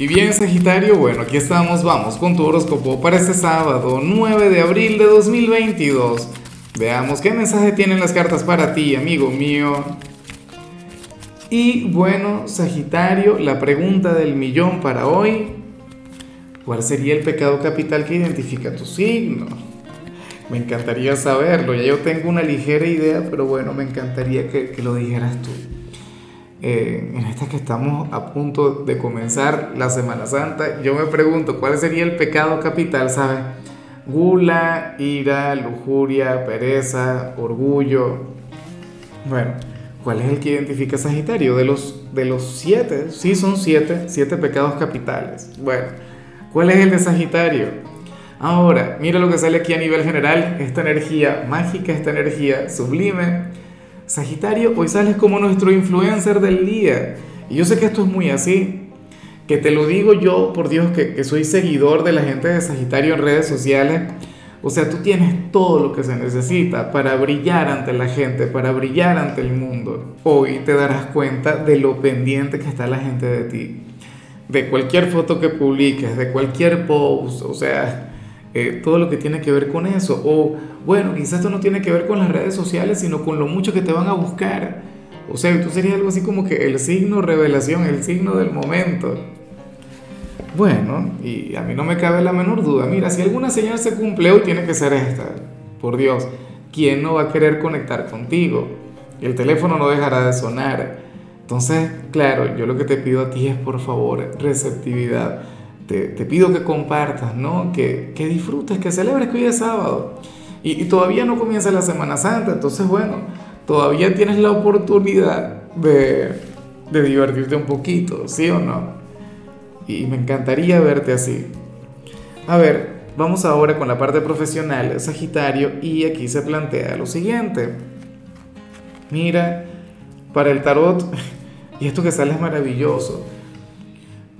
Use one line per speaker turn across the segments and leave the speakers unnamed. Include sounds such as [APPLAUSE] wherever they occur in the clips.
Y bien, Sagitario, bueno, aquí estamos, vamos con tu horóscopo para este sábado, 9 de abril de 2022. Veamos qué mensaje tienen las cartas para ti, amigo mío. Y bueno, Sagitario, la pregunta del millón para hoy. ¿Cuál sería el pecado capital que identifica tu signo? Me encantaría saberlo, ya yo tengo una ligera idea, pero bueno, me encantaría que, que lo dijeras tú. Eh, en esta que estamos a punto de comenzar la Semana Santa, yo me pregunto cuál sería el pecado capital, ¿sabes? Gula, ira, lujuria, pereza, orgullo. Bueno, ¿cuál es el que identifica Sagitario? De los, de los siete, sí son siete, siete pecados capitales. Bueno, ¿cuál es el de Sagitario? Ahora, mira lo que sale aquí a nivel general, esta energía mágica, esta energía sublime Sagitario, hoy sales como nuestro influencer del día. Y yo sé que esto es muy así, que te lo digo yo, por Dios, que, soy seguidor de la gente de Sagitario en redes sociales. O sea, tú tienes todo lo que se necesita para brillar ante la gente, para brillar ante el mundo. Hoy te darás cuenta de lo pendiente que está la gente de ti. De cualquier foto que publiques, de cualquier post, o sea, eh, todo lo que tiene que ver con eso. O bueno, quizás esto no tiene que ver con las redes sociales, sino con lo mucho que te van a buscar. O sea, tú serías algo así como que el signo revelación, el signo del momento. Bueno, y a mí no me cabe la menor duda. Mira, si alguna señal se cumple hoy, tiene que ser esta. Por Dios, ¿quién no va a querer conectar contigo? El teléfono no dejará de sonar. Entonces, claro, yo lo que te pido a ti es, por favor, receptividad te, pido que compartas, ¿no? Que, que, disfrutes, que celebres que hoy es sábado. Y, todavía no comienza la Semana Santa, entonces bueno, todavía tienes la oportunidad de, de divertirte un poquito, ¿sí o no? Y me encantaría verte así. A ver, vamos ahora con la parte profesional, Sagitario, y aquí se plantea lo siguiente. Mira, para el tarot, [LAUGHS] y esto que sale es maravilloso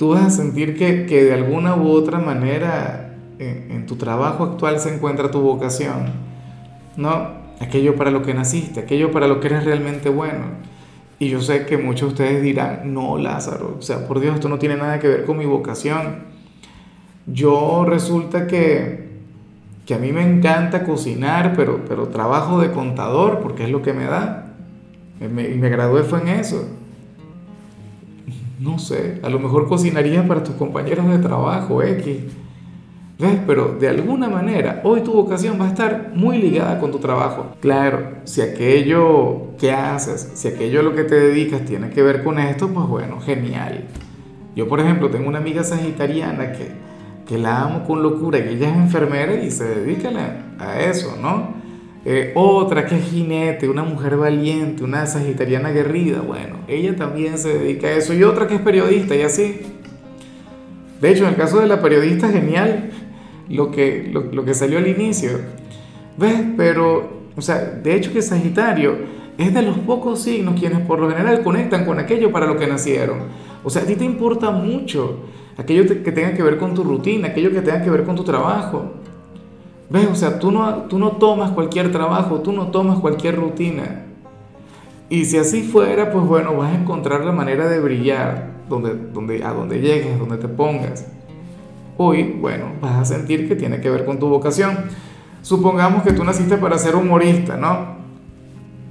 tú vas a sentir que, que de alguna u otra manera en, tu trabajo actual se encuentra tu vocación, ¿no? Aquello para lo que naciste, aquello para lo que eres realmente bueno. Y yo sé que muchos de ustedes dirán, no, Lázaro, o sea, por Dios, esto no tiene nada que ver con mi vocación. Yo resulta que, que a mí me encanta cocinar, pero, pero trabajo de contador porque es lo que me da. y me gradué fue en eso. No sé, a lo mejor cocinarías para tus compañeros de trabajo, X. ¿Ves? Pero de alguna manera, hoy tu vocación va a estar muy ligada con tu trabajo. Claro, si aquello que haces, si aquello a lo que te dedicas tiene que ver con esto, pues bueno, genial. Yo, por ejemplo, tengo una amiga sagitariana que, que la amo con locura, que ella es enfermera y se dedica a eso, ¿no? Eh, otra que es jinete, una mujer valiente, una sagitariana aguerrida, bueno, ella también se dedica a eso. Y otra que es periodista y así. De hecho, en el caso de la periodista, genial lo que, lo, que salió al inicio. ¿Ves? Pero, o sea, de hecho que Sagitario es de los pocos signos quienes por lo general conectan con aquello para lo que nacieron. O sea, a ti te importa mucho aquello que tenga que ver con tu rutina, aquello que tenga que ver con tu trabajo. ¿Ves? O sea, tú no, tú no tomas cualquier trabajo, tú no tomas cualquier rutina. Y si así fuera, pues bueno, vas a encontrar la manera de brillar donde, donde, a donde llegues, donde te pongas. Hoy, bueno, vas a sentir que tiene que ver con tu vocación. Supongamos que tú naciste para ser humorista, ¿no?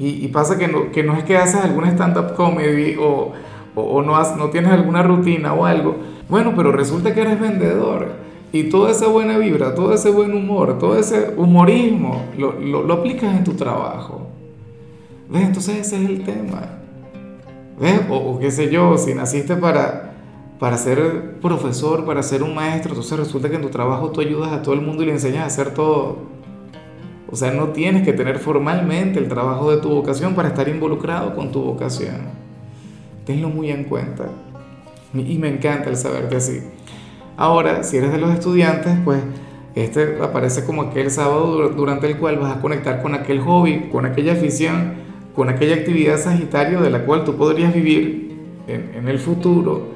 Y, pasa que no, que no es que haces alguna stand-up comedy o, o, no, has, no tienes alguna rutina o algo. Bueno, pero resulta que eres vendedor y toda esa buena vibra, todo ese buen humor, todo ese humorismo, lo, lo, aplicas en tu trabajo. ¿Ves? Entonces ese es el tema. ¿Ves? O, qué sé yo, si naciste para, para ser profesor, para ser un maestro, entonces resulta que en tu trabajo tú ayudas a todo el mundo y le enseñas a hacer todo. O sea, no tienes que tener formalmente el trabajo de tu vocación para estar involucrado con tu vocación. Tenlo muy en cuenta. Y me encanta el saberte así. Ahora, si eres de los estudiantes, pues este aparece como aquel sábado durante el cual vas a conectar con aquel hobby, con aquella afición, con aquella actividad sagitario de la cual tú podrías vivir en, el futuro.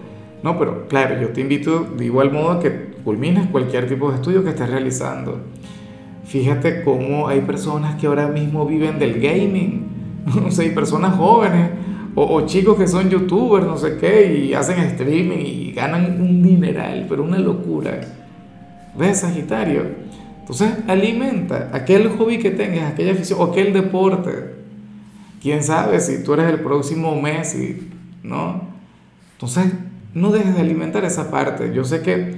No, pero claro, yo te invito de igual modo a que culmines cualquier tipo de estudio que estés realizando. Fíjate cómo hay personas que ahora mismo viven del gaming. [LAUGHS] O sea, hay personas jóvenes O, chicos que son youtubers, no sé qué, y hacen streaming y ganan un dineral, pero una locura. ¿Ves, Sagitario? Entonces, alimenta aquel hobby que tengas, aquella afición o aquel deporte. Quién sabe si tú eres el próximo Messi, ¿no? Entonces, no dejes de alimentar esa parte. Yo sé que,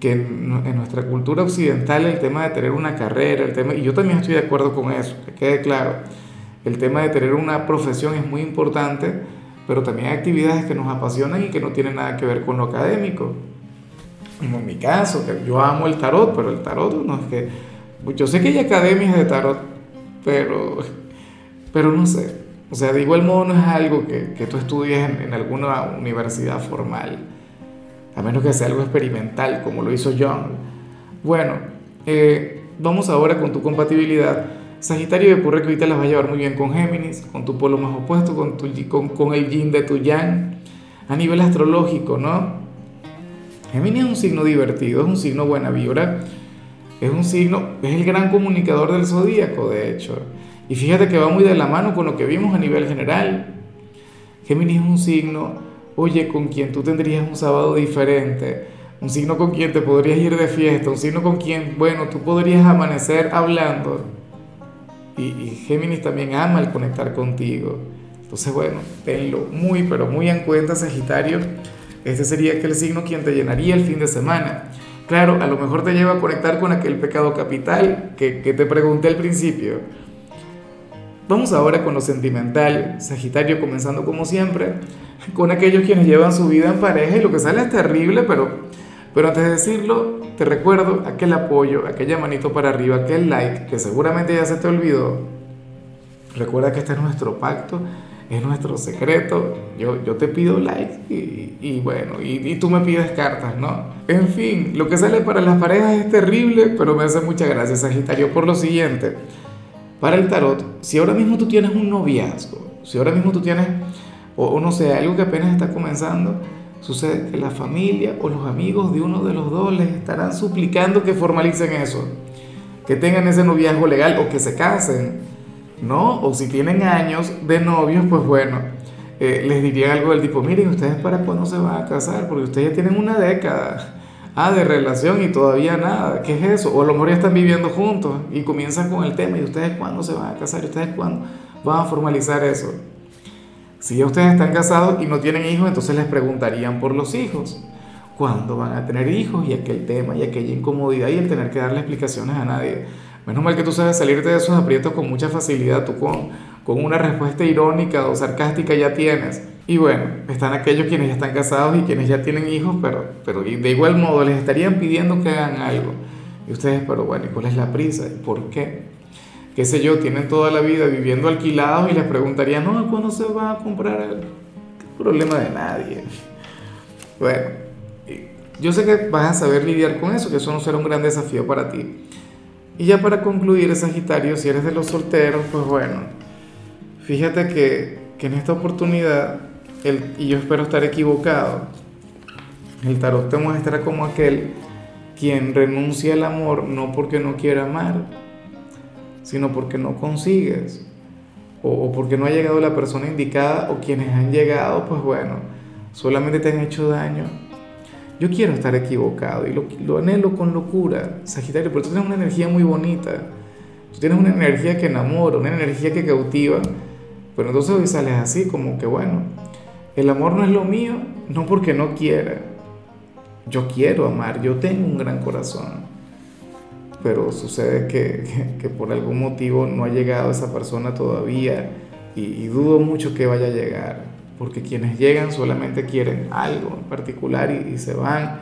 que en, nuestra cultura occidental el tema de tener una carrera, el tema, y yo también estoy de acuerdo con eso, que quede claro el tema de tener una profesión es muy importante, pero también hay actividades que nos apasionan y que no tienen nada que ver con lo académico. Como en mi caso, yo amo el tarot, pero el tarot no es que... Yo sé que hay academias de tarot, pero, pero no sé. O sea, de igual modo no es algo que, tú estudies en, alguna universidad formal, a menos que sea algo experimental, como lo hizo John. Bueno, eh, vamos ahora con tu compatibilidad. Sagitario ocurre que ahorita las va a llevar muy bien con Géminis, con tu polo más opuesto, con, tu, con, con el yin de tu yang, a nivel astrológico, ¿no? Géminis es un signo divertido, es un signo buena vibra, es un signo, es el gran comunicador del zodíaco, de hecho. Y fíjate que va muy de la mano con lo que vimos a nivel general. Géminis es un signo, oye, con quien tú tendrías un sábado diferente, un signo con quien te podrías ir de fiesta, un signo con quien, bueno, tú podrías amanecer hablando y, Géminis también ama el conectar contigo. Entonces, bueno, tenlo muy, pero muy en cuenta, Sagitario. Este sería aquel signo quien te llenaría el fin de semana. Claro, a lo mejor te lleva a conectar con aquel pecado capital que, que te pregunté al principio. Vamos ahora con lo sentimental, Sagitario comenzando como siempre, con aquellos quienes llevan su vida en pareja y lo que sale es terrible, pero, pero antes de decirlo, te recuerdo aquel apoyo, aquella manito para arriba, aquel like que seguramente ya se te olvidó. Recuerda que este es nuestro pacto, es nuestro secreto. Yo, yo te pido like y, bueno, y, y, tú me pides cartas, ¿no? En fin, lo que sale para las parejas es terrible, pero me hace mucha gracia, Sagitario, por lo siguiente. Para el tarot, si ahora mismo tú tienes un noviazgo, si ahora mismo tú tienes, o, o no sé, algo que apenas está comenzando, Sucede que la familia o los amigos de uno de los dos les estarán suplicando que formalicen eso, que tengan ese noviazgo legal o que se casen, ¿no? O si tienen años de novios, pues bueno, eh, les diría algo del tipo, miren, ustedes para cuándo se van a casar, porque ustedes ya tienen una década. Ah, de relación y todavía nada. ¿Qué es eso? O a lo mejor ya están viviendo juntos y comienzan con el tema. ¿Y ustedes cuándo se van a casar? ¿Y ustedes cuándo van a formalizar eso? Si ya ustedes están casados y no tienen hijos, entonces les preguntarían por los hijos. ¿Cuándo van a tener hijos? Y aquel tema y aquella incomodidad y el tener que darle explicaciones a nadie. Menos mal que tú sabes salirte de esos aprietos con mucha facilidad, tú con, con una respuesta irónica o sarcástica ya tienes. Y bueno, están aquellos quienes ya están casados y quienes ya tienen hijos, pero, pero de igual modo les estarían pidiendo que hagan algo. Y ustedes, pero bueno, ¿y cuál es la prisa? ¿Por qué? Qué sé yo, tienen toda la vida viviendo alquilados y les preguntarían, no, ¿cuándo se va a comprar? ¿Qué problema de nadie? Bueno, yo sé que vas a saber lidiar con eso, que eso no será un gran desafío para ti. Y ya para concluir, Sagitario, si eres de los solteros, pues bueno, fíjate que, que en esta oportunidad, el, y yo espero estar equivocado, el tarot te muestra como aquel quien renuncia al amor no porque no quiera amar, sino porque no consigues o, porque no ha llegado la persona indicada o quienes han llegado, pues bueno, solamente te han hecho daño. Yo quiero estar equivocado y lo, lo anhelo con locura, Sagitario, pero tú tienes una energía muy bonita, tú tienes una energía que enamora, una energía que cautiva, pero entonces hoy sales así como que bueno, el amor no es lo mío, no porque no quiera, yo quiero amar, yo tengo un gran corazón pero sucede [LAUGHS] que, por algún motivo no ha llegado esa persona todavía y, dudo mucho que vaya a llegar, porque quienes llegan solamente quieren algo en particular y, se van,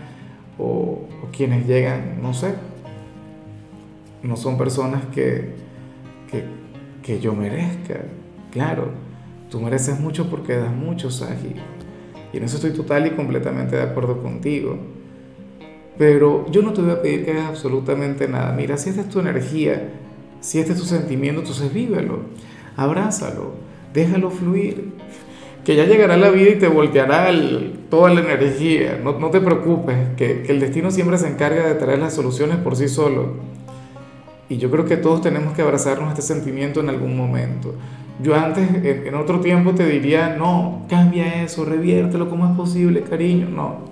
o, quienes llegan, no sé, no son personas que, que, yo merezca. Claro, tú mereces mucho porque das mucho, Sagi. Y en eso estoy total y completamente de acuerdo contigo. Pero yo no te voy a pedir que hagas absolutamente nada. Mira, si esta es tu energía, si este es tu sentimiento, entonces vívelo, abrázalo, déjalo fluir. Que ya llegará la vida y te volteará toda la energía. No, no te preocupes, que, que el destino siempre se encarga de traer las soluciones por sí solo. Y yo creo que todos tenemos que abrazarnos a este sentimiento en algún momento. Yo antes, en, otro tiempo, te diría, no, cambia eso, reviértelo, ¿cómo es posible, cariño? No.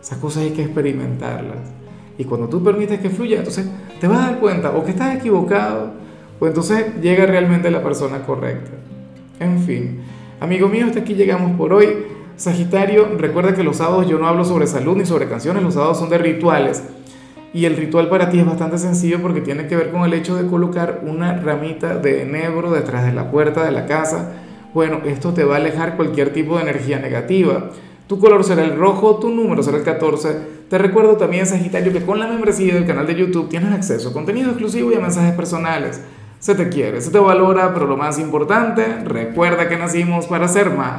Esas cosas hay que experimentarlas. Y cuando tú permites que fluya, entonces te vas a dar cuenta o que estás equivocado, o entonces llega realmente la persona correcta. En fin, amigo mío, hasta aquí llegamos por hoy. Sagitario, recuerda que los sábados yo no hablo sobre salud ni sobre canciones, los sábados son de rituales. Y el ritual para ti es bastante sencillo porque tiene que ver con el hecho de colocar una ramita de enebro detrás de la puerta de la casa. Bueno, esto te va a alejar cualquier tipo de energía negativa. Tu color será el rojo, tu número será el 14. Te recuerdo también, Sagitario, que con la membresía del canal de YouTube tienes acceso a contenido exclusivo y a mensajes personales. Se te quiere, se te valora, pero lo más importante, recuerda que nacimos para ser más.